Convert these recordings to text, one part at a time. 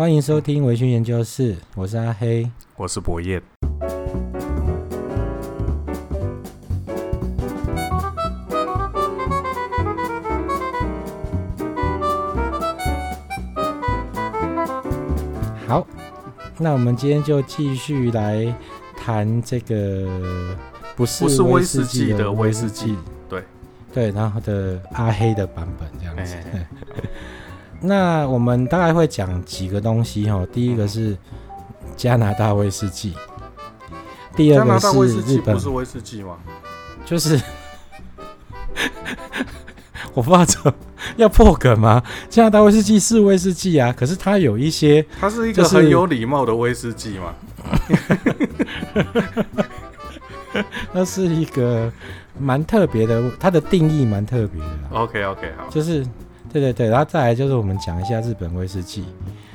欢迎收听维讯研究室，我是阿黑，我是博彦。好，那我们今天就继续来谈这个不是威士忌的威士忌，对对，然后的阿黑的版本这样子。嘿嘿那我们大概会讲几个东西哈，第一个是加拿大威士忌，第二个是日本，不是威士忌吗？就是我不知道怎么要破梗吗？加拿大威士忌是威士忌啊，可是它有一些，它是一个很有礼貌的威士忌嘛。那是一个蛮特别的，它的定义蛮特别的。OK OK 好，就是。对对对，然后再来就是我们讲一下日本威士忌，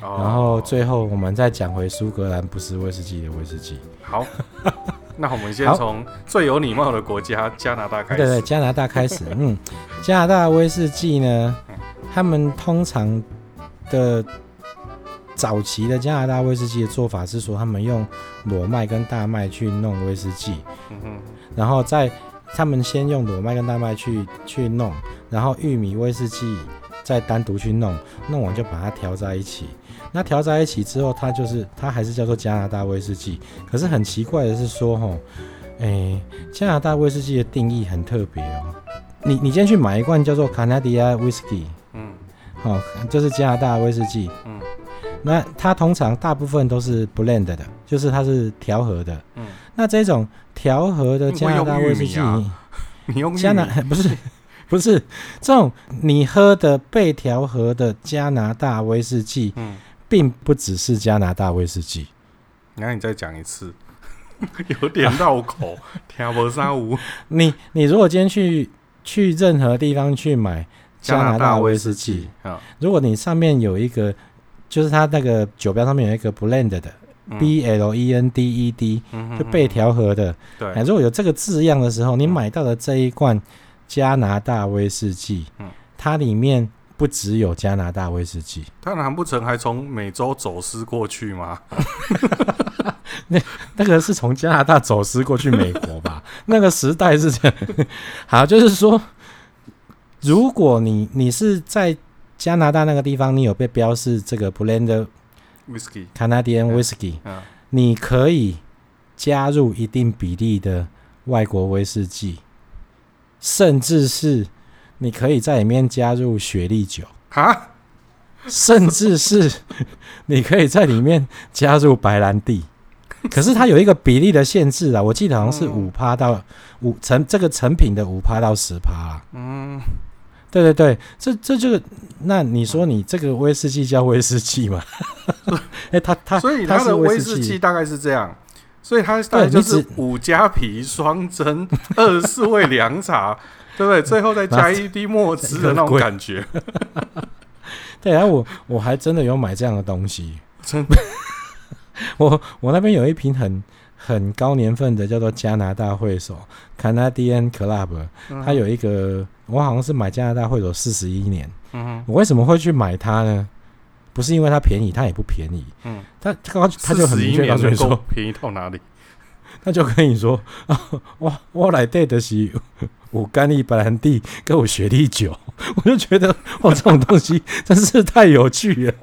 哦、然后最后我们再讲回苏格兰不是威士忌的威士忌。好，那我们先从最有礼貌的国家加拿大开始。对对，加拿大开始。嗯，加拿大威士忌呢，他们通常的早期的加拿大威士忌的做法是说，他们用裸麦跟大麦去弄威士忌，嗯哼，然后再他们先用裸麦跟大麦去去弄，然后玉米威士忌。再单独去弄，弄完就把它调在一起。那调在一起之后，它就是它还是叫做加拿大威士忌。可是很奇怪的是说，吼，诶，加拿大威士忌的定义很特别哦。你你今天去买一罐叫做 Canadian Whisky，嗯，好，就是加拿大威士忌，嗯，那它通常大部分都是 blend 的，就是它是调和的，嗯，那这种调和的加拿大威士忌，你用 加拿 不是？不是这种你喝的被调和的加拿大威士忌，嗯，并不只是加拿大威士忌。那你再讲一次，有点绕口，听不上。你你如果今天去去任何地方去买加拿大威士忌，啊，如果你上面有一个，就是它那个酒标上面有一个 blend 的，嗯，B L E N D E D，就被调和的。对，如果有这个字样的时候，你买到的这一罐。加拿大威士忌，嗯，它里面不只有加拿大威士忌，它难不成还从美洲走私过去吗？那那个是从加拿大走私过去美国吧？那个时代是这样。好，就是说，如果你你是在加拿大那个地方，你有被标示这个 blend whisky Canadian whisky，嗯，你可以加入一定比例的外国威士忌。甚至是你可以在里面加入雪莉酒啊，甚至是你可以在里面加入白兰地，可是它有一个比例的限制啊，我记得好像是五趴到五成这个成品的五趴到十趴啊。嗯，对对对，这这就那你说你这个威士忌叫威士忌吗？哎，它它所以它的威士忌大概是这样。所以它大概就是五加皮双蒸 二十四味凉茶，对不对？最后再加一滴墨汁的那种感觉。对啊，我我还真的有买这样的东西。真的，我我那边有一瓶很很高年份的，叫做加拿大会所 （Canadian Club），它有一个，我好像是买加拿大会所四十一年。嗯，我为什么会去买它呢？不是因为它便宜，它也不便宜。嗯，他他他就很明确告诉你说便宜到哪里，他就跟你说 啊，我我来带的是我干邑白兰地跟我雪莉酒，我就觉得哇，这种东西真是太有趣了，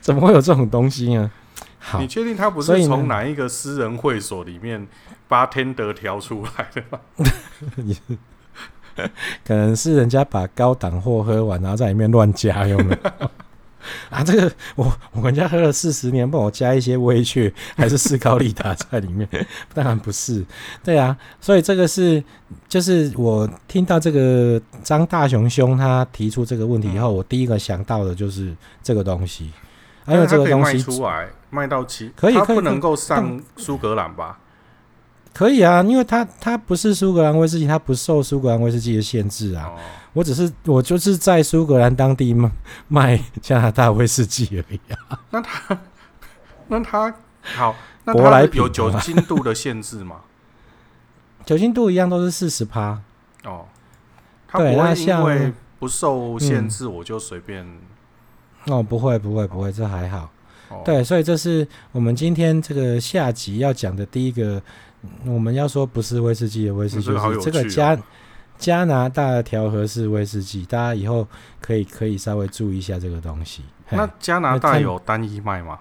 怎么会有这种东西呢？好，你确定他不是从哪一个私人会所里面把天德调出来的吗？可能是人家把高档货喝完，然后在里面乱加，有没有？啊，这个我我们家喝了四十年，帮我加一些威雀还是斯高利达在里面？当然不是，对啊，所以这个是就是我听到这个张大雄兄他提出这个问题以后，我第一个想到的就是这个东西，还有这个东西卖出来卖到期，可以，不能够上苏格兰吧？可以啊，因为它它不是苏格兰威士忌，它不受苏格兰威士忌的限制啊。哦、我只是我就是在苏格兰当地卖卖加拿大威士忌而已啊。那它那它好，那它有酒精度的限制吗？酒精度一样都是四十趴哦。它不会因为不受限制，我就随便、嗯。哦，不会不会不会，这还好。哦、对，所以这是我们今天这个下集要讲的第一个，我们要说不是威士忌的威士忌，就是这个加加拿大的调和式威士忌，大家以后可以可以稍微注意一下这个东西。那加拿大有单一卖吗？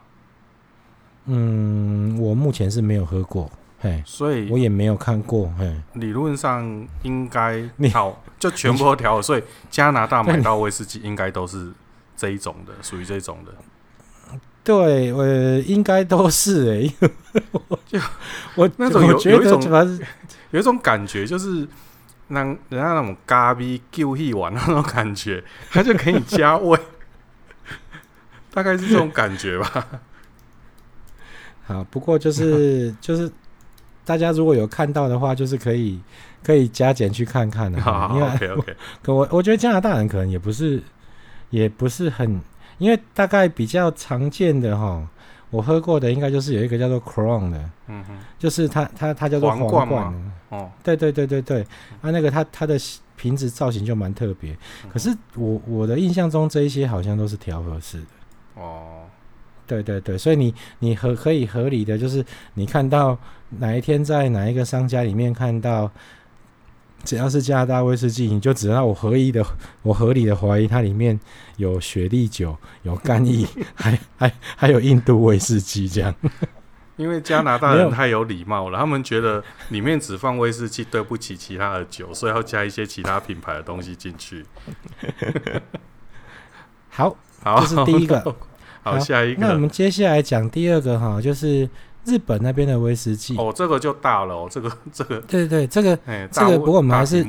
嗯，我目前是没有喝过，嘿，所以我也没有看过，嘿。理论上应该调 就全部都调，所以加拿大买到威士忌应该都是这一种的，属于这种的。对，呃应该都是哎、欸，就 我那种有有一种有一种感觉，就是让人家那种咖喱救气丸那种感觉，他就可以加 味，大概是这种感觉吧。好，不过就是就是大家如果有看到的话，就是可以可以加减去看看的。因为 OK OK，可我我觉得加拿大人可能也不是也不是很，因为大概比较常见的哈，我喝过的应该就是有一个叫做 Crown 的，嗯哼，就是它它它叫做皇冠，冠哦，对对对对对，啊那个它它的瓶子造型就蛮特别，可是我我的印象中这一些好像都是调和式的。哦。对对对，所以你你合可以合理的就是你看到哪一天在哪一个商家里面看到，只要是加拿大威士忌，你就只要我合意的我合理的怀疑它里面有雪莉酒、有干邑，还还还有印度威士忌这样。因为加拿大人太有礼貌了，他们觉得里面只放威士忌对不起其他的酒，所以要加一些其他品牌的东西进去。好，好，这是第一个。好，下一个。那我们接下来讲第二个哈，就是日本那边的威士忌。哦，这个就大了哦，这个 这个。对对对，这个这个，不过我们还是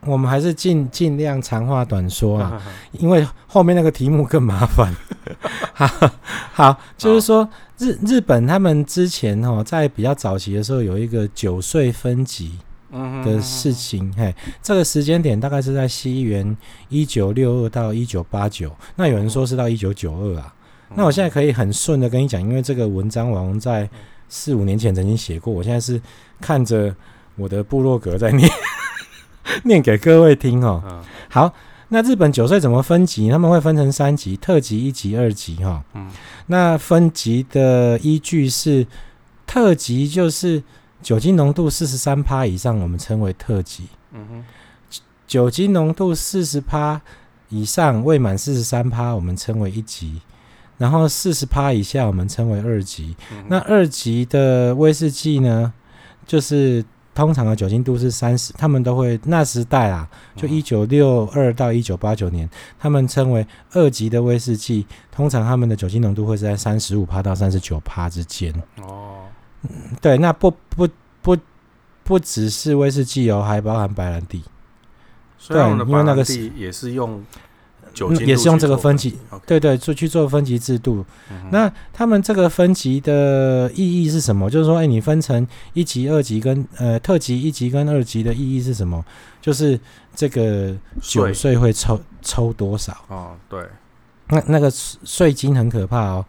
我们还是尽尽量长话短说啊，因为后面那个题目更麻烦。好，好，就是说日日本他们之前哦，在比较早期的时候有一个酒税分级的事情，嘿，这个时间点大概是在西元一九六二到一九八九，那有人说是到一九九二啊。那我现在可以很顺的跟你讲，因为这个文章我在四五年前曾经写过，我现在是看着我的部落格在念，念给各位听哦。好，那日本酒税怎么分级？他们会分成三级：特级、一级、二级。哈，那分级的依据是，特级就是酒精浓度四十三趴以上，我们称为特级。嗯哼酒精浓度四十趴以上，未满四十三趴，我们称为一级。然后四十趴以下，我们称为二级。嗯、那二级的威士忌呢，就是通常的酒精度是三十，他们都会那时代啊，就一九六二到一九八九年，他们称为二级的威士忌，通常他们的酒精浓度会是在三十五趴到三十九趴之间。哦、嗯，对，那不不不不只是威士忌哦，还包含白兰地。对，因为那个是也是用。也是用这个分级对对，就去做分级制度。嗯、那他们这个分级的意义是什么？就是说，哎，你分成一级、二级跟呃特级一级跟二级的意义是什么？就是这个酒税会抽抽多少？哦，对，那那个税金很可怕哦。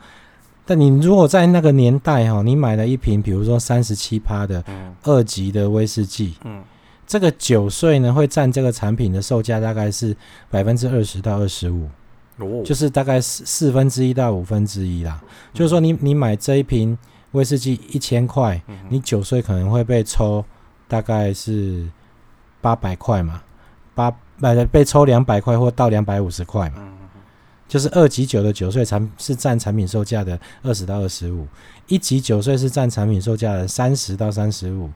但你如果在那个年代哈，你买了一瓶，比如说三十七趴的二级的威士忌，嗯。这个酒税呢，会占这个产品的售价大概是百分之二十到二十五，就是大概四四分之一到五分之一啦。嗯、就是说你，你你买这一瓶威士忌一千块，嗯、你酒税可能会被抽大概是八百块嘛，八买的被抽两百块或到两百五十块嘛。嗯、就是二级酒的酒税产是占产品售价的二十到二十五，一级酒税是占产品售价的三十到三十五。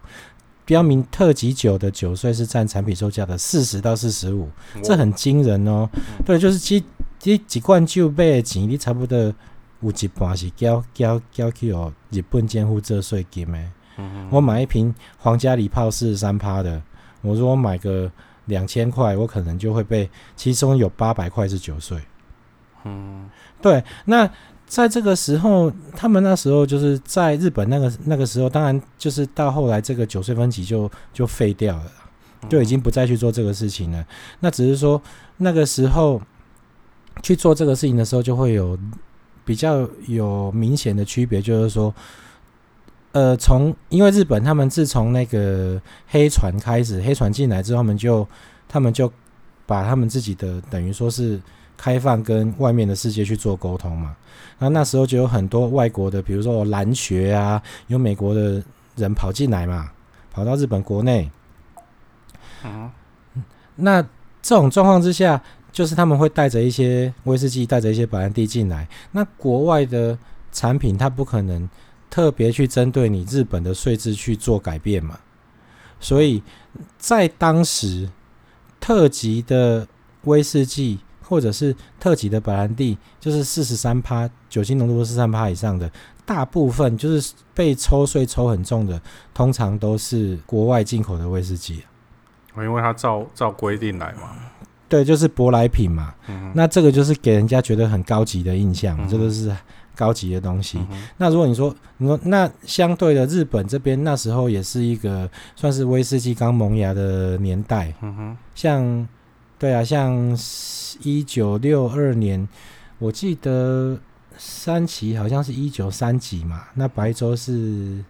标明特级酒的酒税是占产品售价的四十到四十五，这很惊人哦。对，就是几几几罐酒杯的钱，你差不多有一半是交交交去哦日本监护这税金诶。我买一瓶皇家礼炮四十三趴的，我如果买个两千块，我可能就会被其中有八百块是酒税。嗯，对，那。在这个时候，他们那时候就是在日本那个那个时候，当然就是到后来这个九岁分级就就废掉了，就已经不再去做这个事情了。那只是说那个时候去做这个事情的时候，就会有比较有明显的区别，就是说，呃，从因为日本他们自从那个黑船开始，黑船进来之后，他们就他们就把他们自己的等于说是。开放跟外面的世界去做沟通嘛。那那时候就有很多外国的，比如说蓝学啊，有美国的人跑进来嘛，跑到日本国内。好，那这种状况之下，就是他们会带着一些威士忌，带着一些白兰地进来。那国外的产品，它不可能特别去针对你日本的税制去做改变嘛。所以在当时，特级的威士忌或者是特级的白兰地，就是四十三趴酒精浓度四十三趴以上的，大部分就是被抽税抽很重的，通常都是国外进口的威士忌。因为它照照规定来嘛，对，就是舶来品嘛。嗯、那这个就是给人家觉得很高级的印象，嗯、这个是高级的东西。嗯、那如果你说，你说那相对的日本这边那时候也是一个算是威士忌刚萌芽的年代。嗯哼，像对啊，像一九六二年，我记得山崎好像是一九三几嘛，那白州是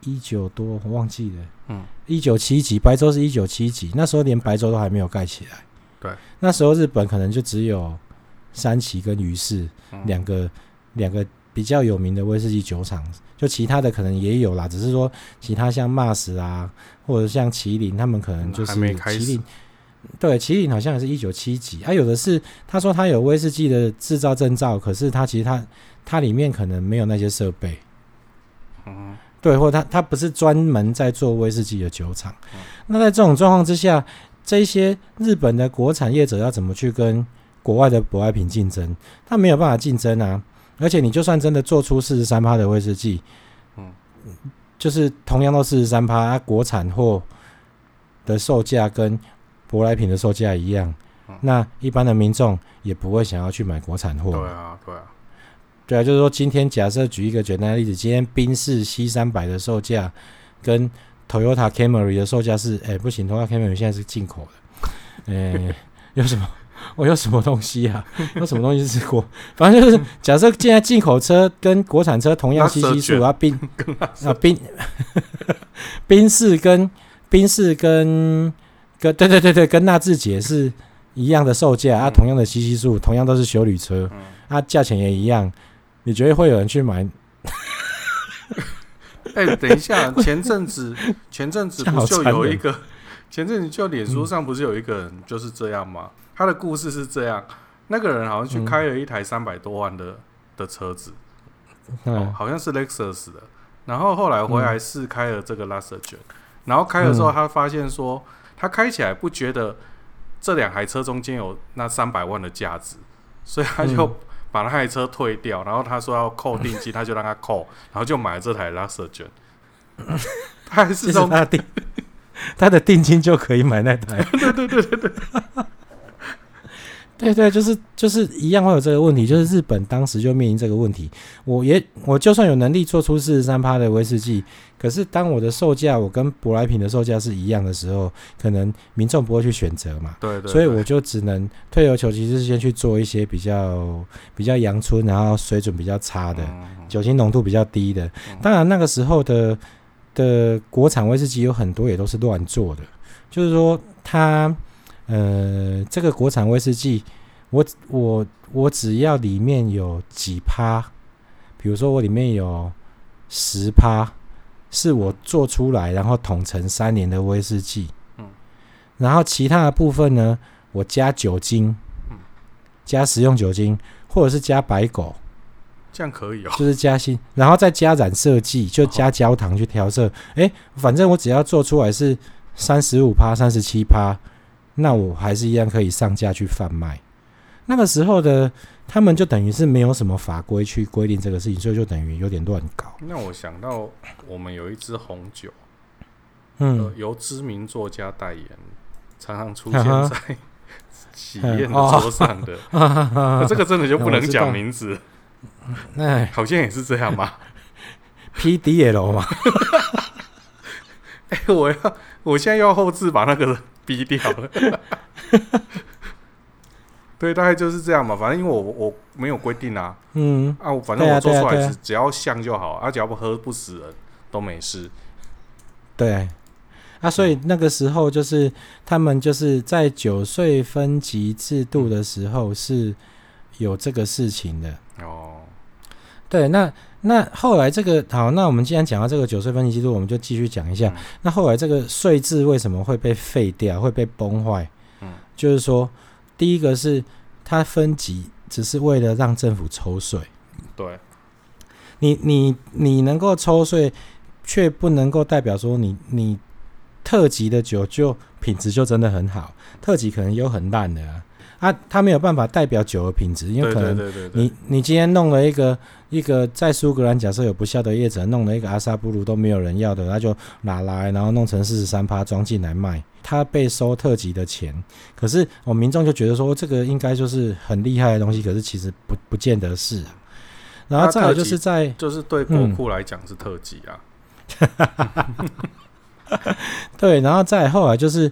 一九多，我忘记了。嗯，一九七几，白州是一九七几，那时候连白州都还没有盖起来。对，那时候日本可能就只有三崎跟于市两个两、嗯、个比较有名的威士忌酒厂，就其他的可能也有啦，只是说其他像 Mas 啊，或者像麒麟，他们可能就是麒麟。对，麒麟好像也是一九七几，他、啊、有的是他说他有威士忌的制造证照，可是他其实他他里面可能没有那些设备。嗯。对，或他他不是专门在做威士忌的酒厂。嗯、那在这种状况之下，这些日本的国产业者要怎么去跟国外的舶来品竞争？他没有办法竞争啊！而且你就算真的做出四十三趴的威士忌，嗯，就是同样都四十三趴，啊、国产货的售价跟舶来品的售价一样，嗯、那一般的民众也不会想要去买国产货。对啊，对啊。对啊，就是说，今天假设举一个简单的例子，今天宾士 C 三百的售价跟 Toyota Camry 的售价是，哎，不行，Toyota Camry 现在是进口的，哎，有什么？我有什么东西啊？有什么东西是国？反正就是假设现在进口车跟国产车同样 CC 数啊，宾 啊宾宾士跟宾士跟跟对对对对，跟纳智捷是一样的售价啊，同样的 CC 数，同样都是修旅车，啊，价钱也一样。你觉得会有人去买？哎、欸，等一下，前阵子前阵子 不就有一个，前阵子就脸书上不是有一个人就是这样吗？嗯、他的故事是这样，那个人好像去开了一台三百多万的、嗯、的车子，哦，好像是 Lexus 的，然后后来回来试开了这个 Luxgen，然后开了之后，他发现说，他开起来不觉得这两台车中间有那三百万的价值，所以他就、嗯。把那台车退掉，然后他说要扣定金，他就让他扣，然后就买了这台 Luxgen。他还是从他定，他的定金就可以买那台。对对对对对。对对，就是就是一样会有这个问题，就是日本当时就面临这个问题。我也我就算有能力做出四十三趴的威士忌，可是当我的售价我跟舶来品的售价是一样的时候，可能民众不会去选择嘛。对，对对。所以我就只能退而求其次，先去做一些比较比较阳春，然后水准比较差的，嗯、酒精浓度比较低的。当然那个时候的的国产威士忌有很多也都是乱做的，就是说它。呃，这个国产威士忌，我我我只要里面有几趴，比如说我里面有十趴，是我做出来然后桶陈三年的威士忌，嗯，然后其他的部分呢，我加酒精，嗯，加食用酒精，或者是加白狗，这样可以哦，就是加新，然后再加染色剂，就加焦糖去调色，哎，反正我只要做出来是三十五趴、三十七趴。那我还是一样可以上架去贩卖。那个时候的他们就等于是没有什么法规去规定这个事情，所以就等于有点乱搞。那我想到我们有一支红酒，嗯，由知名作家代言，常常出现在 喜宴的桌上的。那这个真的就不能讲名字？那，好像也是这样 嘛。PDL 嘛。哎，我要，我现在要后置把那个。逼掉了，对，大概就是这样嘛。反正因为我我没有规定啊，嗯啊，反正我做出来是只要像就好，啊，只要不喝不死人都没事。对，啊，啊，所以那个时候就是他们就是在酒税分级制度的时候是有这个事情的哦。对，那那后来这个好，那我们既然讲到这个酒税分级制度，我们就继续讲一下。嗯、那后来这个税制为什么会被废掉，会被崩坏？嗯，就是说，第一个是它分级只是为了让政府抽税。对，你你你能够抽税，却不能够代表说你你特级的酒就品质就真的很好，特级可能有很烂的啊。啊，他没有办法代表酒的品质，因为可能你你今天弄了一个一个在苏格兰，假设有不孝的业者弄了一个阿萨布鲁都没有人要的，他就拿来，然后弄成四十三趴装进来卖，他被收特级的钱。可是我民众就觉得说这个应该就是很厉害的东西，可是其实不不见得是。然后再来就是在就是对国库来讲是特级啊，对，然后再后来就是。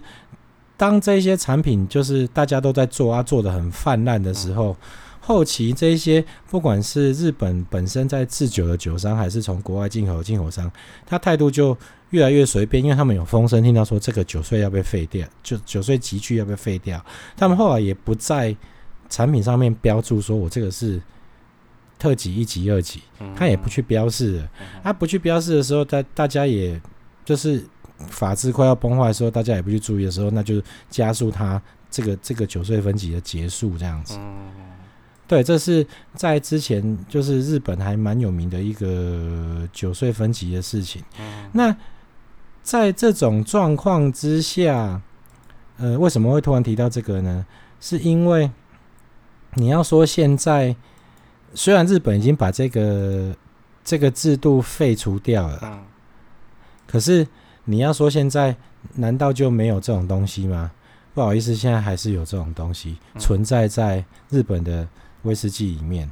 当这些产品就是大家都在做啊，做的很泛滥的时候，后期这一些不管是日本本身在制酒的酒商，还是从国外进口的进口商，他态度就越来越随便，因为他们有风声听到说这个酒税要被废掉，就酒税集聚要被废掉，他们后来也不在产品上面标注说我这个是特级一级二级，他也不去标示了，他不去标示的时候，大大家也就是。法治快要崩坏的时候，大家也不去注意的时候，那就加速它这个这个九岁分级的结束，这样子。对，这是在之前就是日本还蛮有名的一个九岁分级的事情。那在这种状况之下，呃，为什么会突然提到这个呢？是因为你要说现在虽然日本已经把这个这个制度废除掉了，可是。你要说现在难道就没有这种东西吗？不好意思，现在还是有这种东西存在在日本的威士忌里面。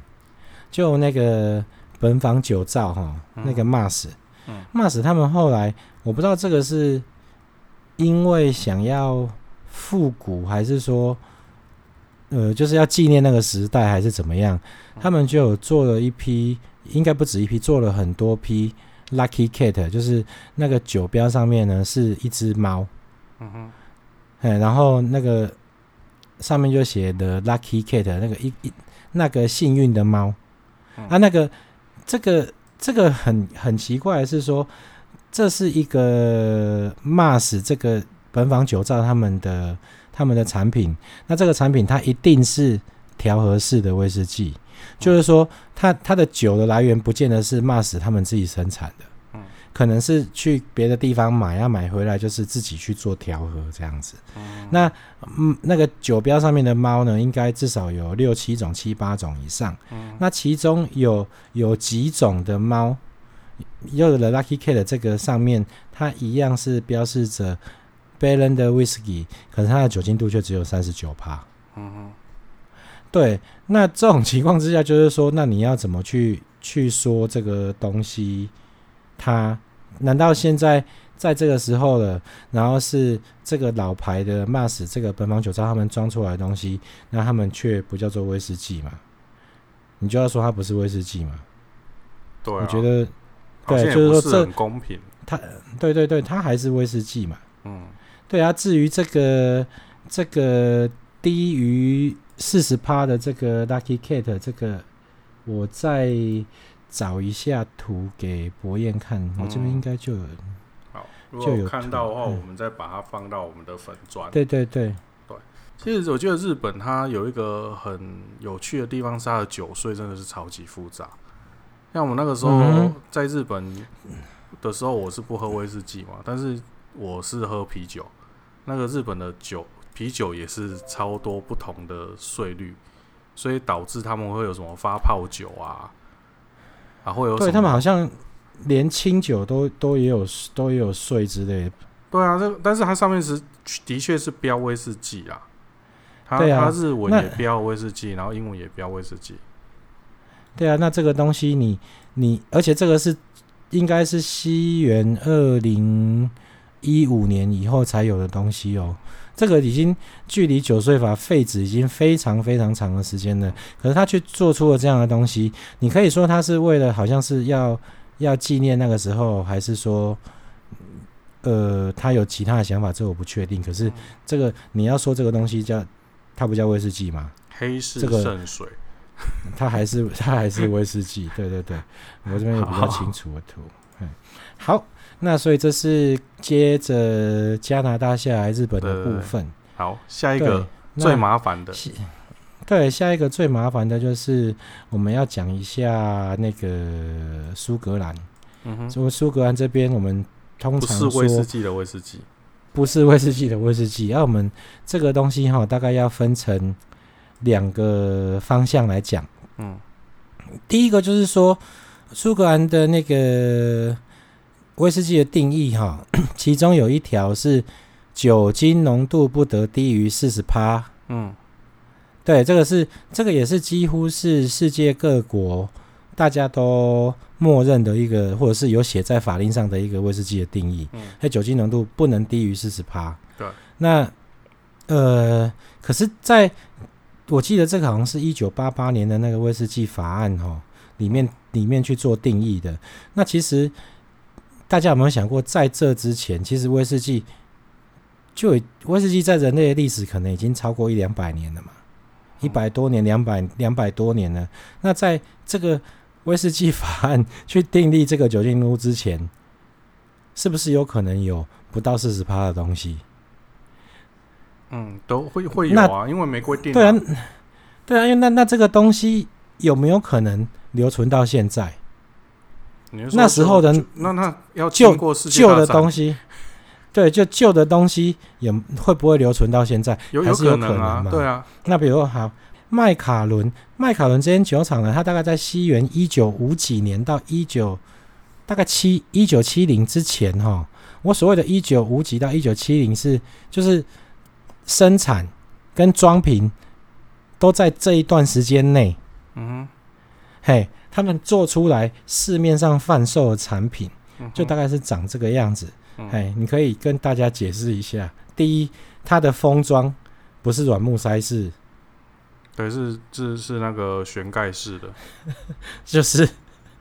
就那个本坊酒造哈，那个 MAS，MAS 他们后来我不知道这个是因为想要复古，还是说呃就是要纪念那个时代，还是怎么样？他们就有做了一批，应该不止一批，做了很多批。Lucky Cat 就是那个酒标上面呢是一只猫，嗯哼，哎，然后那个上面就写的 Lucky Cat 那个一一那个幸运的猫，嗯、啊，那个这个这个很很奇怪的是说，这是一个 MAS 这个本坊酒造他们的他们的产品，那这个产品它一定是调和式的威士忌。就是说，它它的酒的来源不见得是 MAS 他们自己生产的，嗯，可能是去别的地方买，要买回来就是自己去做调和这样子。嗯，那嗯，那个酒标上面的猫呢，应该至少有六七种、七八种以上。嗯，那其中有有几种的猫，又有了 Lucky Cat 的这个上面，它一样是标示着 b a l a n d Whisky，可是它的酒精度却只有三十九帕。嗯哼。对，那这种情况之下，就是说，那你要怎么去去说这个东西？它难道现在在这个时候了，然后是这个老牌的 MAS 这个本坊酒造他们装出来的东西，那他们却不叫做威士忌嘛？你就要说它不是威士忌嘛？对、啊，我觉得对，就是说这很公平。它对对对，它还是威士忌嘛？嗯，对啊。至于这个这个低于。四十趴的这个 Lucky Cat，这个我再找一下图给博彦看，嗯、我这边应该就有。好，如果有看到的话，嗯、我们再把它放到我们的粉砖。对对对对，其实我觉得日本它有一个很有趣的地方，是它的酒税真的是超级复杂。像我们那个时候在日本的时候，我是不喝威士忌嘛，但是我是喝啤酒。那个日本的酒。啤酒也是超多不同的税率，所以导致他们会有什么发泡酒啊，啊会有？对他们好像连清酒都都也有都也有税之类的。对啊，这但是它上面是的确是标威士忌啊，它对啊，它日文也标威士忌，然后英文也标威士忌。对啊，那这个东西你你，而且这个是应该是西元二零一五年以后才有的东西哦。这个已经距离九岁法废止已经非常非常长的时间了，可是他却做出了这样的东西。你可以说他是为了好像是要要纪念那个时候，还是说呃，他有其他的想法，这我不确定。可是这个你要说这个东西叫它不叫威士忌吗？黑市圣水，它还是它还是威士忌。对对对，我这边有比较清楚的图。嗯，好，那所以这是接着加拿大下来日本的部分。好，下一个最麻烦的。对，下一个最麻烦的就是我们要讲一下那个苏格兰。嗯哼，说苏格兰这边我们通常是威士忌的威士忌，不是威士忌的威士忌。而我们这个东西哈，大概要分成两个方向来讲。嗯，第一个就是说苏格兰的那个威士忌的定义哈，其中有一条是酒精浓度不得低于四十趴。嗯。对，这个是这个也是几乎是世界各国大家都默认的一个，或者是有写在法令上的一个威士忌的定义。嗯，那酒精浓度不能低于四十趴。对，那呃，可是在我记得这个好像是一九八八年的那个威士忌法案哈，里面里面去做定义的。那其实大家有没有想过，在这之前，其实威士忌就威士忌在人类的历史可能已经超过一两百年了嘛？一百多年，两百两百多年了。那在这个威士忌法案去订立这个酒精浓度之前，是不是有可能有不到四十趴的东西？嗯，都会会有啊，因为没规定。对啊，对啊，因为那那这个东西有没有可能留存到现在？那时候的那那要旧旧的东西。对，就旧的东西也会不会留存到现在？有有可能啊，对啊。那比如说好，麦卡伦，麦卡伦这间酒厂呢，它大概在西元一九五几年到一九大概七一九七零之前哈。我所谓的一九五几到一九七零是就是生产跟装瓶都在这一段时间内。嗯，嘿，他们做出来市面上贩售的产品，就大概是长这个样子。哎、嗯，你可以跟大家解释一下。第一，它的封装不是软木塞式，对，是是是那个旋盖式的，就是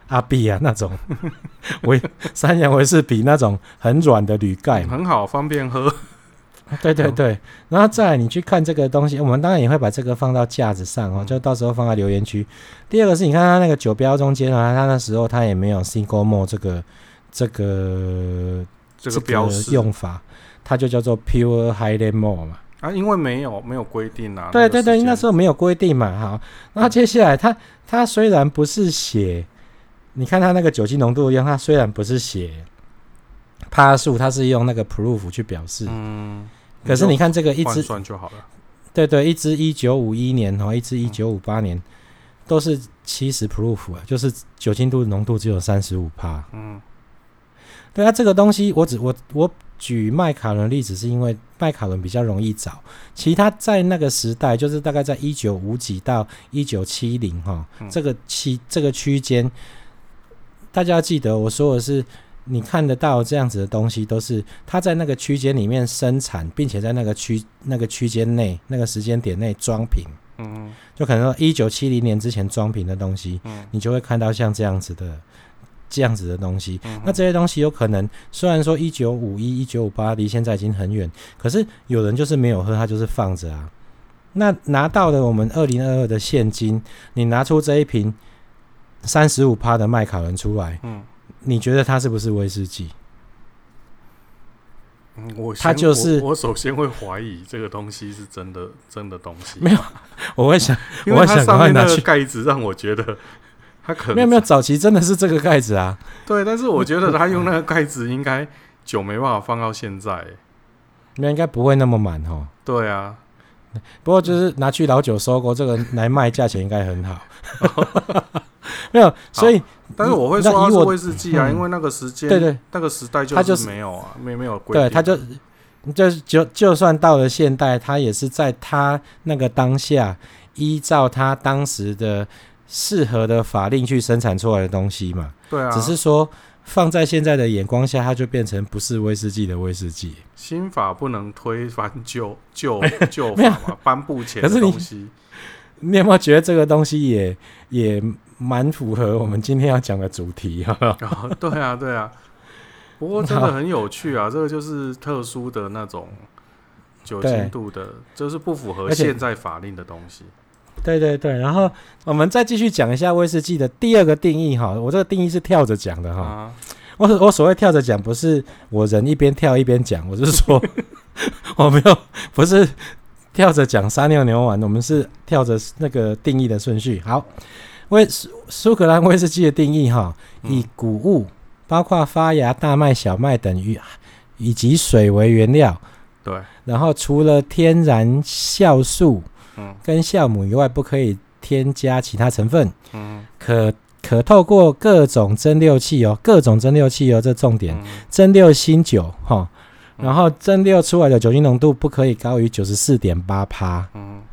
阿碧啊那种 为三洋威士比那种很软的铝盖，很好，方便喝。对对对，然后再来你去看这个东西，我们当然也会把这个放到架子上哦，就到时候放在留言区。第二个是你看它那个酒标中间啊，它那时候它也没有 single more 这个这个。这个标识用法，它就叫做 Pure Highland Malt 嘛。啊，因为没有没有规定啊。对对对，那时候没有规定嘛。好，那接下来它它虽然不是写，你看它那个酒精浓度一样，它虽然不是写趴数，它是用那个 proof 去表示。嗯。可是你看这个一支算就好了。对对，一支一九五一年哦，一支一九五八年，都是七十 proof 啊，就是酒精度浓度只有三十五帕。嗯。对啊，这个东西我只我我举麦卡伦的例子，是因为麦卡伦比较容易找。其他在那个时代，就是大概在一九五几到一九七零哈，这个期这个区间，大家要记得我说的是，你看得到这样子的东西，都是它在那个区间里面生产，并且在那个区那个区间内那个时间点内装瓶。嗯，就可能说一九七零年之前装瓶的东西，嗯你就会看到像这样子的。这样子的东西，那这些东西有可能，虽然说一九五一、一九五八离现在已经很远，可是有人就是没有喝，他就是放着啊。那拿到了我们二零二二的现金，你拿出这一瓶三十五趴的麦卡伦出来，嗯，你觉得它是不是威士忌？嗯，我它就是我，我首先会怀疑这个东西是真的，真的东西。没有，我会想，因为它上面那个盖子让我觉得。它可能没有没有，早期真的是这个盖子啊。对，但是我觉得他用那个盖子，应该酒没办法放到现在。那应该不会那么满哦。对啊，不过就是拿去老酒收购这个来卖，价钱应该很好。没有，所以但是我会说它是威士忌啊，因为那个时间，对对，那个时代就是没有啊，没没有规定。对，他就就就就算到了现代，他也是在他那个当下，依照他当时的。适合的法令去生产出来的东西嘛？对啊，只是说放在现在的眼光下，它就变成不是威士忌的威士忌。新法不能推翻旧旧旧法嘛？颁布前的东西，你，你有没有觉得这个东西也也蛮符合我们今天要讲的主题？哈、哦，对啊，对啊。不过真的很有趣啊，这个就是特殊的那种酒精度的，就是不符合现在法令的东西。对对对，然后我们再继续讲一下威士忌的第二个定义哈，我这个定义是跳着讲的哈。啊、我我所谓跳着讲，不是我人一边跳一边讲，我是说 我没有不是跳着讲撒尿牛丸，我们是跳着那个定义的顺序。好，威苏苏格兰威士忌的定义哈，以谷物包括发芽大麦、小麦等于以及水为原料，对，然后除了天然酵素。嗯，跟酵母以外，不可以添加其他成分。嗯，可可透过各种蒸馏器哦，各种蒸馏器哦，这重点，蒸馏新酒哈，然后蒸馏出来的酒精浓度不可以高于九十四点八帕。嗯，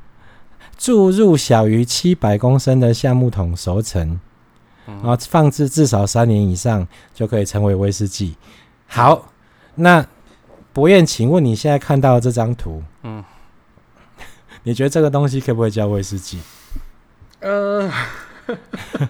注入小于七百公升的橡木桶熟成，然后放置至少三年以上，就可以成为威士忌。好，那博彦，请问你现在看到这张图？嗯。你觉得这个东西可不可以叫威士忌？呃，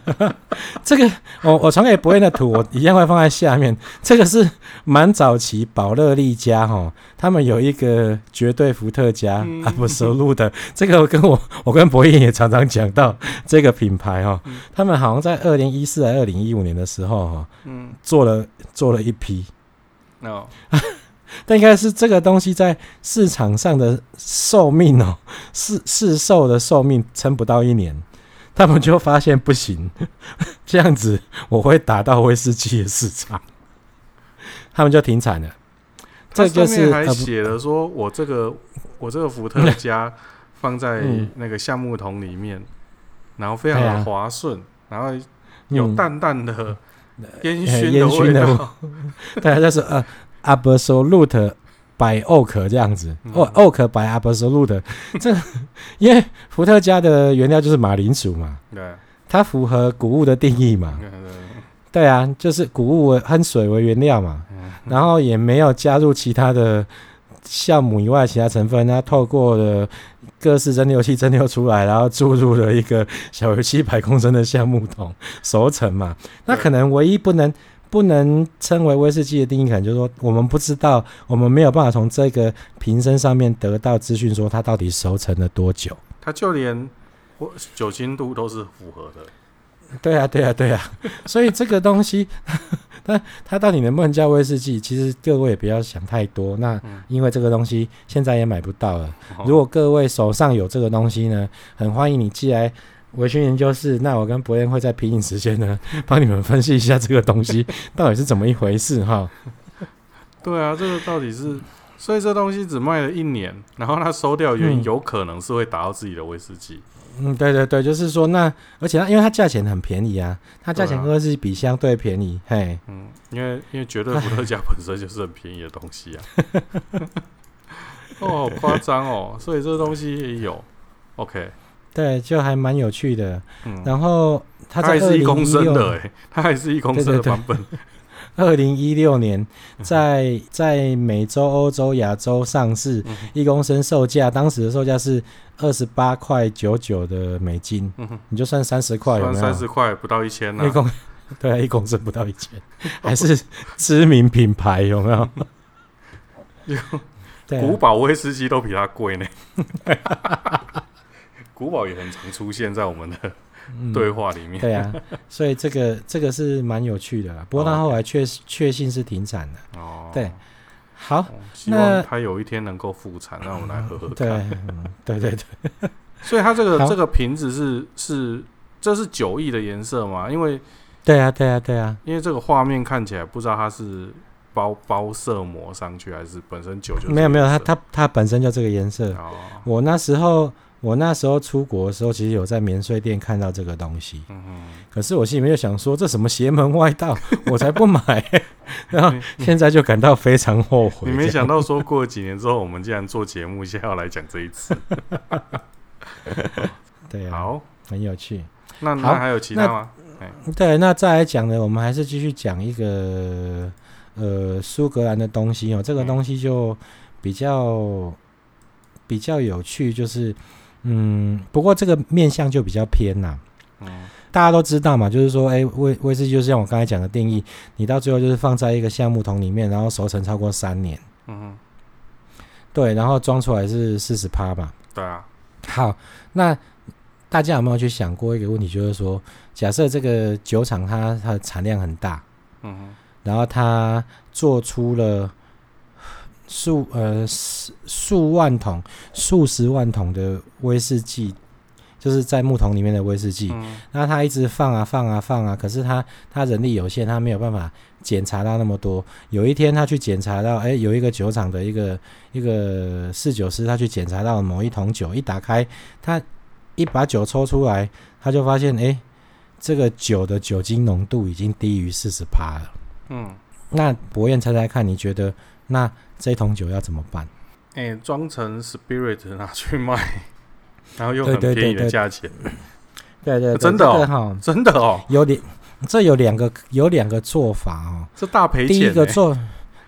这个我我传给博彦的图，我一样会放在下面。这个是蛮早期宝乐利家哈，他们有一个绝对伏特加 Absolut 的，这个跟我我跟博彦也常常讲到这个品牌哈，他们好像在二零一四还二零一五年的时候哈，嗯，做了做了一批哦。但应该是这个东西在市场上的寿命哦，市市售的寿命撑不到一年，他们就发现不行，这样子我会打到威士忌的市场，他们就停产了。这就是还写了说，我这个我这个伏特加 放在那个橡木桶里面，然后非常的滑顺，然后有淡淡的烟熏的味道，对，就是呃。Absolut by Oak 这样子，哦，Oak by Absolut，这因为伏特加的原料就是马铃薯嘛，对，它符合谷物的定义嘛，对啊，就是谷物和水为原料嘛，然后也没有加入其他的酵母以外其他成分，它透过了各式蒸馏器蒸馏出来，然后注入了一个小于七百公升的橡木桶熟成嘛，那可能唯一不能。不能称为威士忌的定义，可能就是说，我们不知道，我们没有办法从这个瓶身上面得到资讯，说它到底熟成了多久。它就连酒精度都是符合的。对啊，对啊，对啊。所以这个东西，它它到底能不能叫威士忌？其实各位也不要想太多。那因为这个东西现在也买不到了。如果各位手上有这个东西呢，很欢迎你寄来。微醺研究室，那我跟博彦会在品饮时间呢，帮你们分析一下这个东西 到底是怎么一回事哈。对啊，这个到底是，所以这东西只卖了一年，然后他收掉原因有可能是会打到自己的威士忌。嗯，对对对，就是说那，而且它因为它价钱很便宜啊，它价钱跟威士忌比相对便宜，嘿，嗯，因为因为绝对伏特加本身就是很便宜的东西啊。哦，好夸张哦，所以这个东西也有，OK。对，就还蛮有趣的。嗯、然后它在是一公升的，哎，它还是一公升的版本。二零一六年在在美洲、欧洲、亚洲上市，嗯、一公升售价当时的售价是二十八块九九的美金，嗯、你就算三十块有没有？三十块不到一千呢、啊。一公 对、啊，一公升不到一千，还是知名品牌有没有？古堡威士忌都比它贵呢。古堡也很常出现在我们的对话里面、嗯。对啊，所以这个这个是蛮有趣的啦。不过他后来确确信是停产的。哦，对，好，希望他有一天能够复产，让我们来喝喝看。对，嗯、对对对。所以它这个这个瓶子是是这是酒意的颜色吗？因为对啊对啊对啊，因为这个画面看起来不知道它是包包色膜上去还是本身酒就没有没有，它它它本身就这个颜色。哦，我那时候。我那时候出国的时候，其实有在免税店看到这个东西，可是我心里面就想说，这什么邪门歪道，我才不买。然后现在就感到非常后悔。你没想到说过几年之后，我们竟然做节目，现在要来讲这一次。对啊，好，很有趣。那那还有其他吗？对，那再来讲呢，我们还是继续讲一个呃苏格兰的东西哦，这个东西就比较比较有趣，就是。嗯，不过这个面向就比较偏呐。嗯，大家都知道嘛，就是说，哎，威威士忌就是像我刚才讲的定义，你到最后就是放在一个橡木桶里面，然后熟成超过三年。嗯，对，然后装出来是四十趴吧。对啊。好，那大家有没有去想过一个问题，就是说，假设这个酒厂它它的产量很大，嗯哼，然后它做出了数呃数万桶、数十万桶的威士忌。就是在木桶里面的威士忌，嗯、那他一直放啊放啊放啊，可是他他人力有限，他没有办法检查到那么多。有一天他去检查到，哎、欸，有一个酒厂的一个一个侍酒师，他去检查到某一桶酒，一打开，他一把酒抽出来，他就发现，哎、欸，这个酒的酒精浓度已经低于四十趴了。嗯，那博彦猜猜看，你觉得那这桶酒要怎么办？哎、欸，装成 spirit 拿去卖。然后又很便宜的价钱，对对，真的哦，真的哦，有点，这有两个有两个做法哦，这大赔钱。第一个做，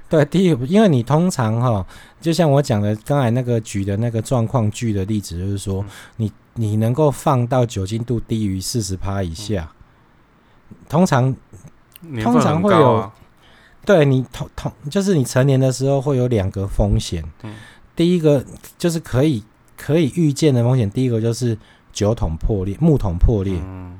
对，第一个，因为你通常哈，就像我讲的刚才那个举的那个状况剧的例子，就是说，你你能够放到酒精度低于四十趴以下，通常通常会有，对你同同就是你成年的时候会有两个风险，第一个就是可以。可以预见的风险，第一个就是酒桶破裂、木桶破裂。嗯，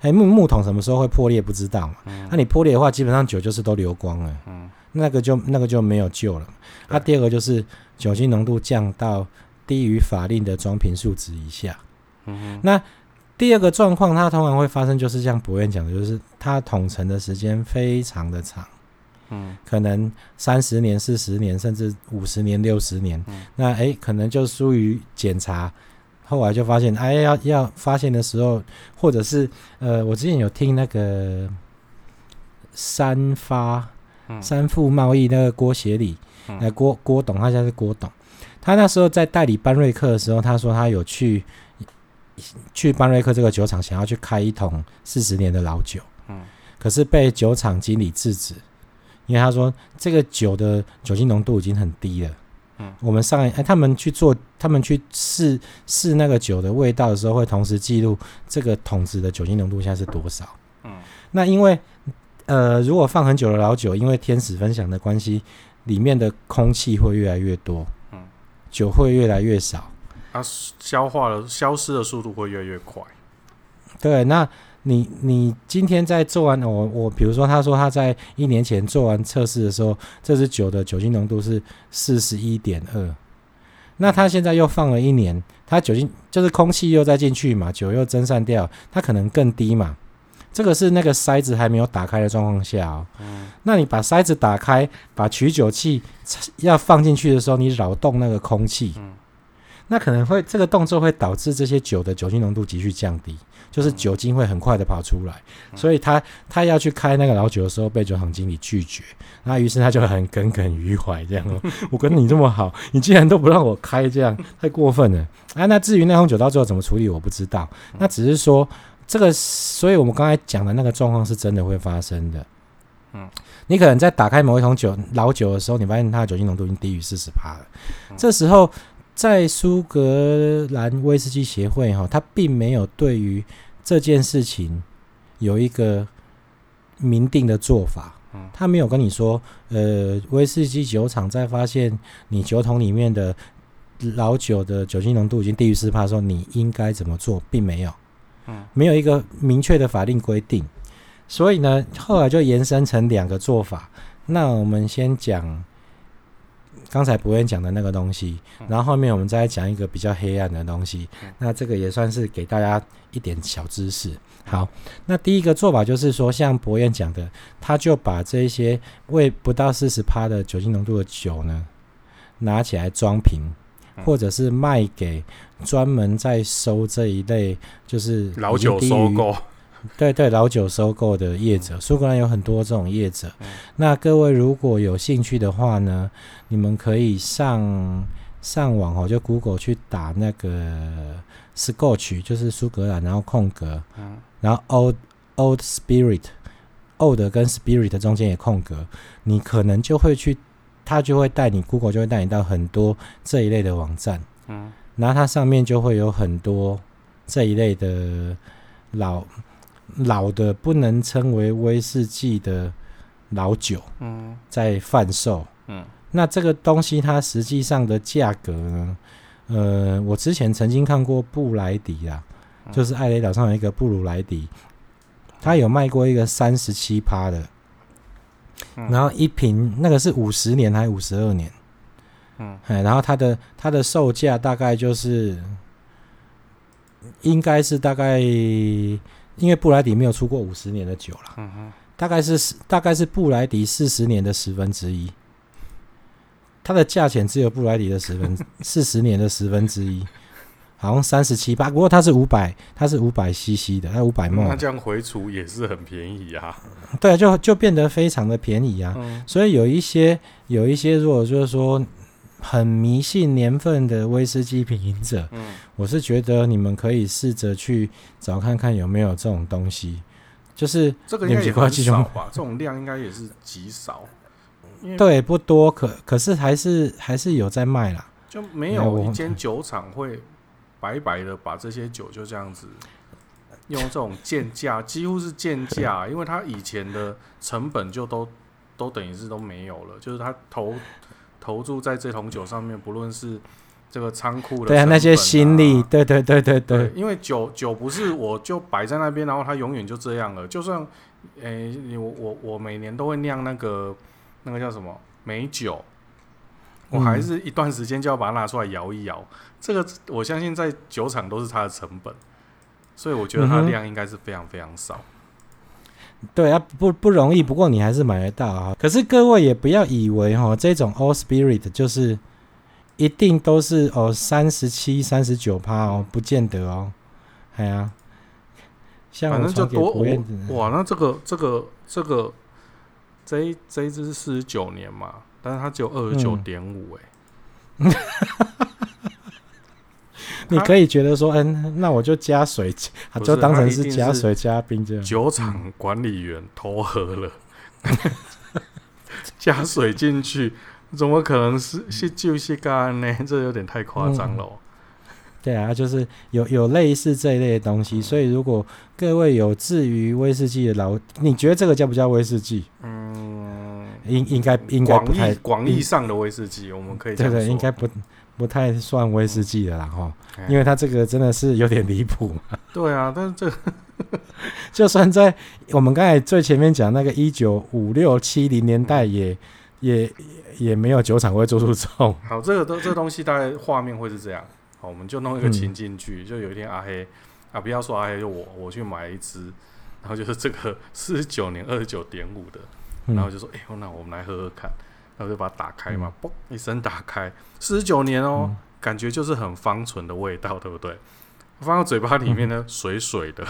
哎，木木桶什么时候会破裂？不知道嘛。那你破裂的话，基本上酒就是都流光了。嗯，那个就那个就没有救了。那第二个就是酒精浓度降到低于法令的装瓶数值以下。嗯，那第二个状况，它通常会发生，就是像博彦讲的，就是它桶陈的时间非常的长。嗯，可能三十年、四十年，甚至五十年、六十年，嗯、那哎、欸，可能就疏于检查，后来就发现，哎，要要发现的时候，或者是呃，我之前有听那个三发、嗯、三富贸易那个郭协理，郭郭董，他现在是郭董，他那时候在代理班瑞克的时候，他说他有去去班瑞克这个酒厂，想要去开一桶四十年的老酒，嗯，可是被酒厂经理制止。因为他说这个酒的酒精浓度已经很低了，嗯，我们上哎，他们去做，他们去试试那个酒的味道的时候，会同时记录这个桶子的酒精浓度现在是多少，嗯，那因为呃，如果放很久的老酒，因为天使分享的关系，里面的空气会越来越多，嗯，酒会越来越少，它消化了消失的速度会越来越快，对，那。你你今天在做完我我比如说他说他在一年前做完测试的时候，这支酒的酒精浓度是四十一点二，那他现在又放了一年，他酒精就是空气又再进去嘛，酒又蒸散掉，它可能更低嘛。这个是那个塞子还没有打开的状况下哦。嗯。那你把塞子打开，把取酒器要放进去的时候，你扰动那个空气，嗯。那可能会这个动作会导致这些酒的酒精浓度急剧降低。就是酒精会很快的跑出来，所以他他要去开那个老酒的时候，被酒厂经理拒绝。那于是他就很耿耿于怀，这样 我跟你这么好，你竟然都不让我开，这样太过分了。啊，那至于那桶酒到最后怎么处理，我不知道。那只是说这个，所以我们刚才讲的那个状况是真的会发生的。嗯，你可能在打开某一桶酒老酒的时候，你发现它的酒精浓度已经低于四十趴了，这时候。在苏格兰威士忌协会哈，他并没有对于这件事情有一个明定的做法。他没有跟你说，呃，威士忌酒厂在发现你酒桶里面的老酒的酒精浓度已经低于四帕的时候，你应该怎么做，并没有，没有一个明确的法令规定。所以呢，后来就延伸成两个做法。那我们先讲。刚才博彦讲的那个东西，然后后面我们再讲一个比较黑暗的东西。那这个也算是给大家一点小知识。好，那第一个做法就是说，像博彦讲的，他就把这些未不到四十趴的酒精浓度的酒呢，拿起来装瓶，或者是卖给专门在收这一类就是老酒收购。对对，老酒收购的业者，苏格兰有很多这种业者。那各位如果有兴趣的话呢，你们可以上上网哦，就 Google 去打那个 Scotch，就是苏格兰，然后空格，然后 Old Old Spirit，Old 跟 Spirit 中间也空格，你可能就会去，他就会带你 Google 就会带你到很多这一类的网站，嗯，然后它上面就会有很多这一类的老。老的不能称为威士忌的老酒，嗯，在贩售，嗯，那这个东西它实际上的价格呢？呃，我之前曾经看过布莱迪啊，就是艾雷岛上有一个布鲁莱迪，他有卖过一个三十七趴的，然后一瓶那个是五十年还是五十二年？嗯，哎然后它的它的售价大概就是，应该是大概，因为布莱迪没有出过五十年的酒了，大概是大概是布莱迪四十年的十分之一。它的价钱只有布莱迪的十分 四十年的十分之一，好像三十七八。不过它是五百，它是五百 CC 的，它五百 ml。那这样回除也是很便宜啊。对啊，就就变得非常的便宜啊。嗯、所以有一些有一些，如果就是说很迷信年份的威士忌品饮者，嗯，我是觉得你们可以试着去找看看有没有这种东西。就是这个应该也很少吧？这种量应该也是极少。对，不多，可可是还是还是有在卖啦。就没有一间酒厂会白白的把这些酒就这样子用这种贱价，几乎是贱价，因为他以前的成本就都都等于是都没有了，就是他投投注在这桶酒上面，不论是这个仓库的、啊、对啊那些心力，对对对对对，对，因为酒酒不是我就摆在那边，然后它永远就这样了，就算诶、欸，我我我每年都会酿那个。那个叫什么美酒？我还是一段时间就要把它拿出来摇一摇。嗯、这个我相信在酒厂都是它的成本，所以我觉得它的量应该是非常非常少。嗯、对啊，不不容易。不过你还是买得到啊。可是各位也不要以为哈，这种 All Spirit 就是一定都是哦三十七、三十九趴哦，不见得哦。哎呀、啊，像反正就多哇，那这个这个这个。这一这一只是四十九年嘛，但是它只有二十九点五哎。你可以觉得说，嗯，那我就加水，就当成是加水加冰这样。酒厂管理员偷喝了，加水进去，怎么可能是是就是干呢？这有点太夸张了。嗯对啊，就是有有类似这一类的东西，所以如果各位有至于威士忌的老，你觉得这个叫不叫威士忌？嗯，应应该应该不太广义上的威士忌，我们可以对对，应该不不太算威士忌的啦哈，因为它这个真的是有点离谱嘛。对啊，但是这 就算在我们刚才最前面讲那个一九五六七零年代也，也也也没有酒厂会做出这种。好，这个都这个东西大概画面会是这样。好，我们就弄一个情境剧，嗯、就有一天阿黑啊，不要说阿黑，就我我去买一支，然后就是这个四十九年二十九点五的，嗯、然后就说，哎、欸，那我们来喝喝看，然后就把它打开嘛，嘣、嗯、一声打开，四十九年哦，嗯、感觉就是很芳醇的味道，对不对？放到嘴巴里面呢，嗯、水水的，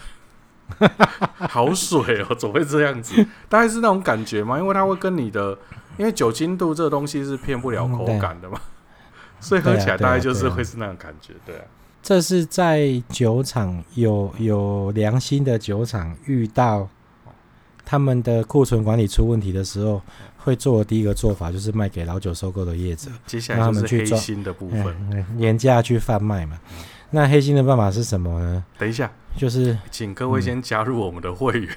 好水哦，怎么会这样子？大概是那种感觉嘛，因为它会跟你的，因为酒精度这个东西是骗不了口感的嘛。嗯所以喝起来大概就是会是那种感觉，对啊。这是在酒厂有有良心的酒厂遇到他们的库存管理出问题的时候，会做的第一个做法就是卖给老酒收购的业者，接下来就是黑心的部分，廉价去贩卖嘛。那黑心的办法是什么呢？等一下，就是请各位先加入我们的会员。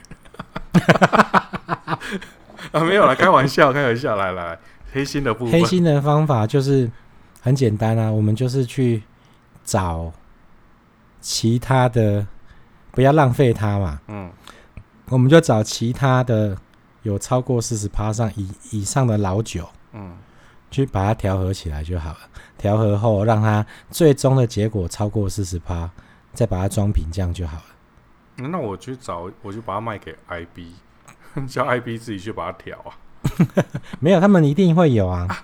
啊，没有了，开玩笑，开玩笑，来来来，黑心的部分，黑心的方法就是。很简单啊，我们就是去找其他的，不要浪费它嘛。嗯，我们就找其他的有超过四十趴上以以上的老酒，嗯，去把它调和起来就好了。调和后，让它最终的结果超过四十趴，再把它装瓶，这样就好了。那我去找，我就把它卖给 IB，叫 IB 自己去把它调啊。没有，他们一定会有啊。啊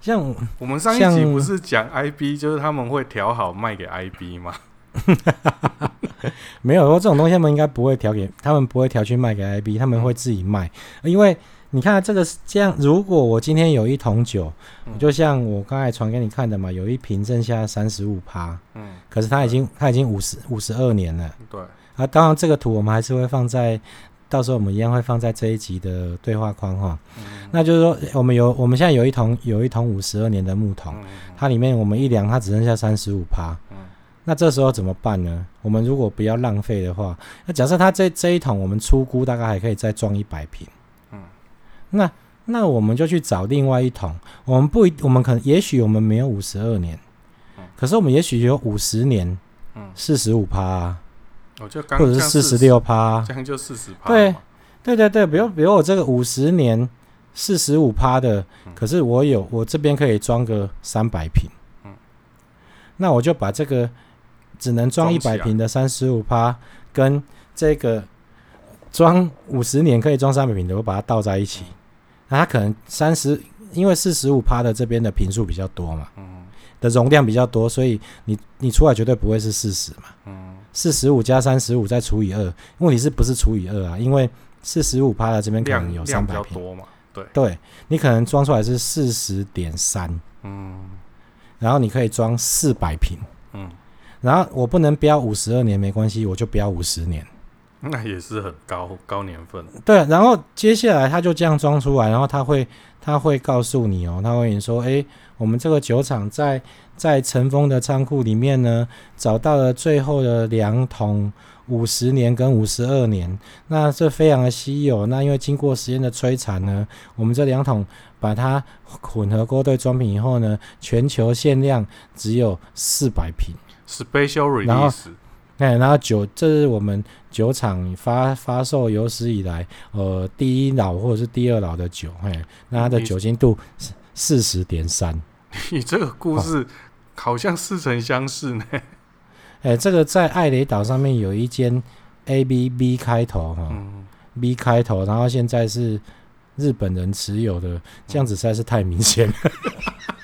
像我们上一集不是讲 IB，就是他们会调好卖给 IB 吗？没有说这种东西，他们应该不会调给，他们不会调去卖给 IB，他们会自己卖。因为你看这个是这样，如果我今天有一桶酒，就像我刚才传给你看的嘛，有一瓶剩下三十五趴，嗯，可是它已经它已经五十五十二年了，对。啊，当然这个图我们还是会放在。到时候我们一样会放在这一集的对话框哈，嗯、那就是说我们有我们现在有一桶有一桶五十二年的木桶，嗯、它里面我们一量它只剩下三十五趴，嗯、那这时候怎么办呢？我们如果不要浪费的话，那假设它这这一桶我们出估大概还可以再装一百瓶，嗯，那那我们就去找另外一桶，我们不一，我们可能也许我们没有五十二年，嗯，可是我们也许有五十年，嗯，四十五趴，啊，我就刚或者是四十六趴，这样就四十趴，对，对对对，比如比如我这个五十年四十五趴的，可是我有我这边可以装个三百瓶，嗯，那我就把这个。只能装一百瓶的三十五趴，跟这个装五十年可以装三百瓶的，我把它倒在一起。那它可能三十，因为四十五趴的这边的瓶数比较多嘛，嗯，的容量比较多，所以你你出来绝对不会是四十嘛，嗯，四十五加三十五再除以二，问题是不是除以二啊？因为四十五趴的这边可能有三百瓶多嘛，对，对你可能装出来是四十点三，嗯，然后你可以装四百瓶，嗯。然后我不能标五十二年没关系，我就标五十年，那也是很高高年份。对，然后接下来他就这样装出来，然后他会他会告诉你哦，他会跟你说，哎，我们这个酒厂在在尘封的仓库里面呢，找到了最后的两桶五十年跟五十二年，那这非常的稀有。那因为经过时间的摧残呢，我们这两桶把它混合勾兑装瓶以后呢，全球限量只有四百瓶。Special release，然后，哎，然后酒，这是我们酒厂发发售有史以来，呃，第一老或者是第二老的酒，哎，那它的酒精度是四十点三。你这个故事好像似曾相识呢。哎，这个在艾雷岛上面有一间 A B B 开头哈、嗯、，B 开头，然后现在是日本人持有的，这样子实在是太明显了。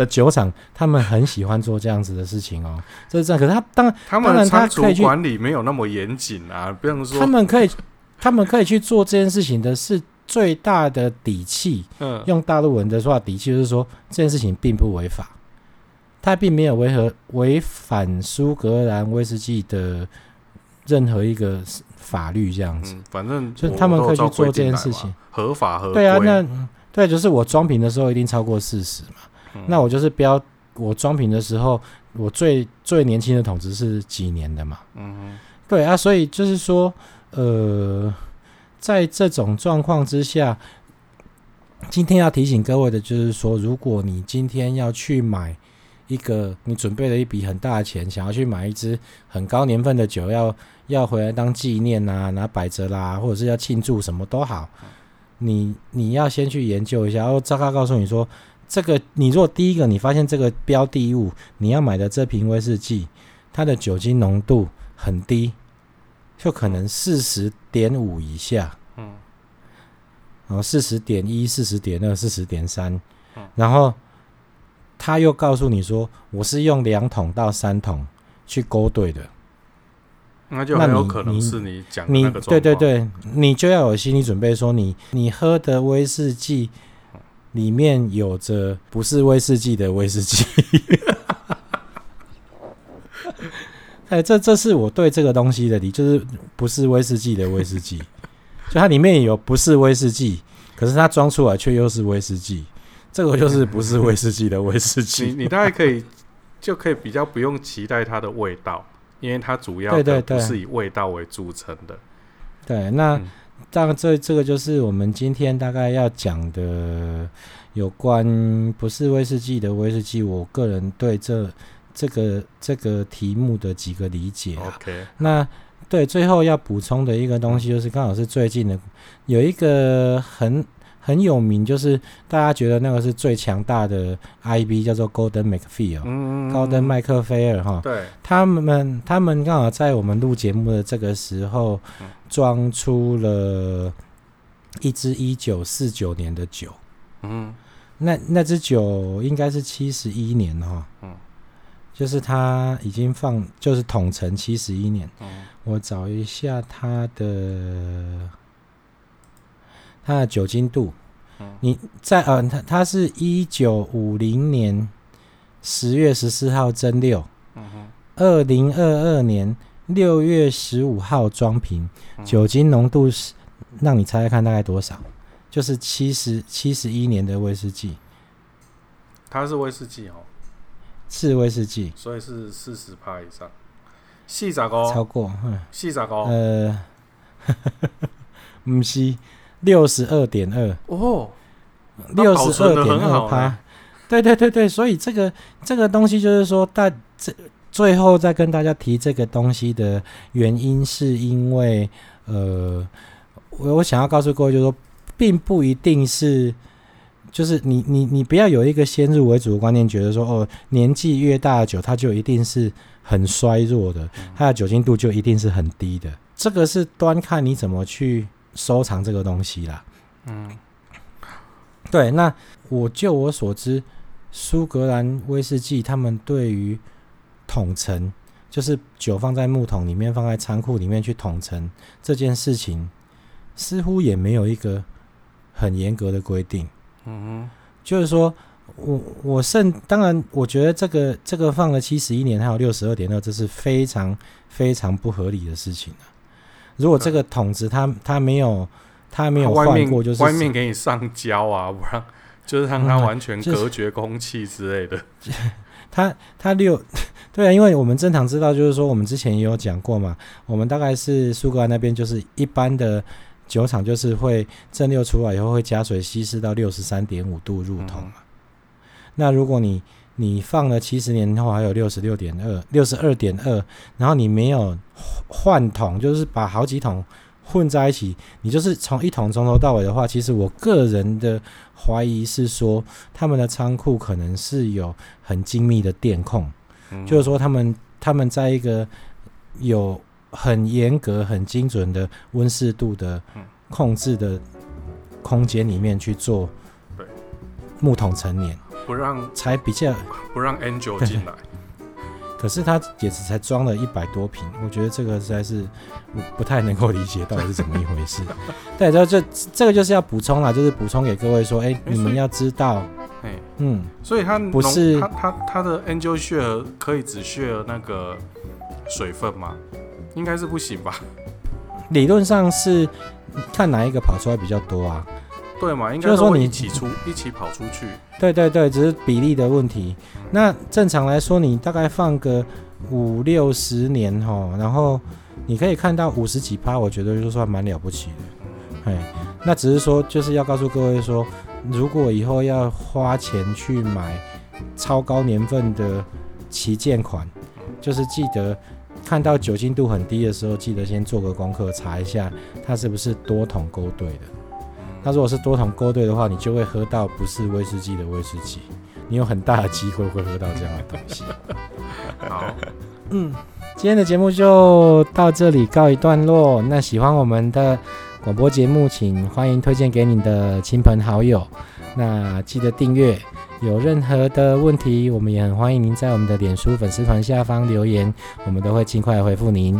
的酒厂，他们很喜欢做这样子的事情哦，这是这样。可是他当然，他们仓储管理没有那么严谨啊，不用说。他们可以，他们可以去做这件事情的是最大的底气。嗯，用大陆文的说话，底气就是说这件事情并不违法，他并没有违和违反苏格兰威士忌的任何一个法律这样子。嗯、反正就他们可以去做这件事情，合法合规。对啊，那对，就是我装瓶的时候一定超过四十嘛。那我就是标我装瓶的时候，我最最年轻的桶子是几年的嘛？嗯，对啊，所以就是说，呃，在这种状况之下，今天要提醒各位的就是说，如果你今天要去买一个，你准备了一笔很大的钱，想要去买一支很高年份的酒，要要回来当纪念啊，拿摆着啦，或者是要庆祝什么都好，你你要先去研究一下，然后赵咖告诉你说。这个，你如果第一个你发现这个标的物，你要买的这瓶威士忌，它的酒精浓度很低，就可能四十点五以下，嗯，然后四十点一、四十点二、四十点三，然后他又告诉你说，我是用两桶到三桶去勾兑的，那就很有可能是你讲的那个对对对，你就要有心理准备，说你你喝的威士忌。里面有着不是威士忌的威士忌，哎，这这是我对这个东西的理，就是不是威士忌的威士忌，就它里面有不是威士忌，可是它装出来却又是威士忌，这个就是不是威士忌的威士忌。你你大概可以就可以比较不用期待它的味道，因为它主要的不是以味道为著称的。对，那。嗯大概这这个就是我们今天大概要讲的有关不是威士忌的威士忌，我个人对这这个这个题目的几个理解。OK，那对最后要补充的一个东西就是刚好是最近的有一个很。很有名，就是大家觉得那个是最强大的 IB，叫做 Golden MacPhail，嗯，高登麦克菲尔哈，对，他们他们刚好在我们录节目的这个时候，装出了一支一九四九年的酒，嗯，那那支酒应该是七十一年哈，嗯，就是他已经放，就是桶陈七十一年，嗯，我找一下他的。它的酒精度，你在呃，它它是一九五零年十月十四号蒸馏，二零二二年六月十五号装瓶，酒精浓度是，让你猜猜看大概多少？就是七十七十一年的威士忌，它是威士忌哦，是威士忌，所以是四十趴以上。四十个超过，嗯，四十个，呃，不是六十二点二哦，六十二点二趴。对对对对，所以这个这个东西就是说，大这最后再跟大家提这个东西的原因，是因为呃，我我想要告诉各位，就是说，并不一定是，就是你你你不要有一个先入为主的观念，觉得说哦，年纪越大的酒，它就一定是很衰弱的，它的酒精度就一定是很低的。这个是端看你怎么去收藏这个东西啦。嗯，对，那我就我所知。苏格兰威士忌，他们对于桶陈，就是酒放在木桶里面，放在仓库里面去桶陈这件事情，似乎也没有一个很严格的规定。嗯哼，就是说我我甚当然，我觉得这个这个放了七十一年，还有六十二点二，这是非常非常不合理的事情啊。如果这个桶子它它没有它没有换过，就是外面给你上胶啊，不让。就是让它完全隔绝 空气之类的。嗯就是、它它六 对啊，因为我们正常知道，就是说我们之前也有讲过嘛。我们大概是苏格兰那边，就是一般的酒厂，就是会蒸馏出来以后会加水稀释到六十三点五度入桶嘛。嗯、那如果你你放了七十年后还有六十六点二、六十二点二，然后你没有换桶，就是把好几桶。混在一起，你就是从一桶从头到尾的话，其实我个人的怀疑是说，他们的仓库可能是有很精密的电控，嗯、就是说他们他们在一个有很严格、很精准的温湿度的控制的空间里面去做木桶陈年，不让才比较不让 Angel 进来。可是他也只才装了一百多瓶，我觉得这个实在是不不太能够理解到底是怎么一回事。对，这这这个就是要补充啦，就是补充给各位说，哎、欸，你们要知道，哎，嗯，所以他不是它它它的 Angel Share 可以只 share 那个水分吗？应该是不行吧？理论上是看哪一个跑出来比较多啊。对嘛，应该就是说你一起出一起跑出去。对对对，只是比例的问题。那正常来说，你大概放个五六十年哈，然后你可以看到五十几趴，我觉得就算蛮了不起的。哎，那只是说，就是要告诉各位说，如果以后要花钱去买超高年份的旗舰款，就是记得看到酒精度很低的时候，记得先做个功课，查一下它是不是多桶勾兑的。那如果是多桶勾兑的话，你就会喝到不是威士忌的威士忌，你有很大的机会会喝到这样的东西。好，嗯，今天的节目就到这里告一段落。那喜欢我们的广播节目，请欢迎推荐给你的亲朋好友。那记得订阅。有任何的问题，我们也很欢迎您在我们的脸书粉丝团下方留言，我们都会尽快回复您。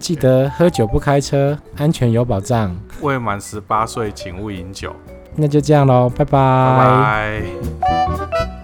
记得喝酒不开车，安全有保障。未满十八岁，请勿饮酒。那就这样喽，拜拜。拜拜。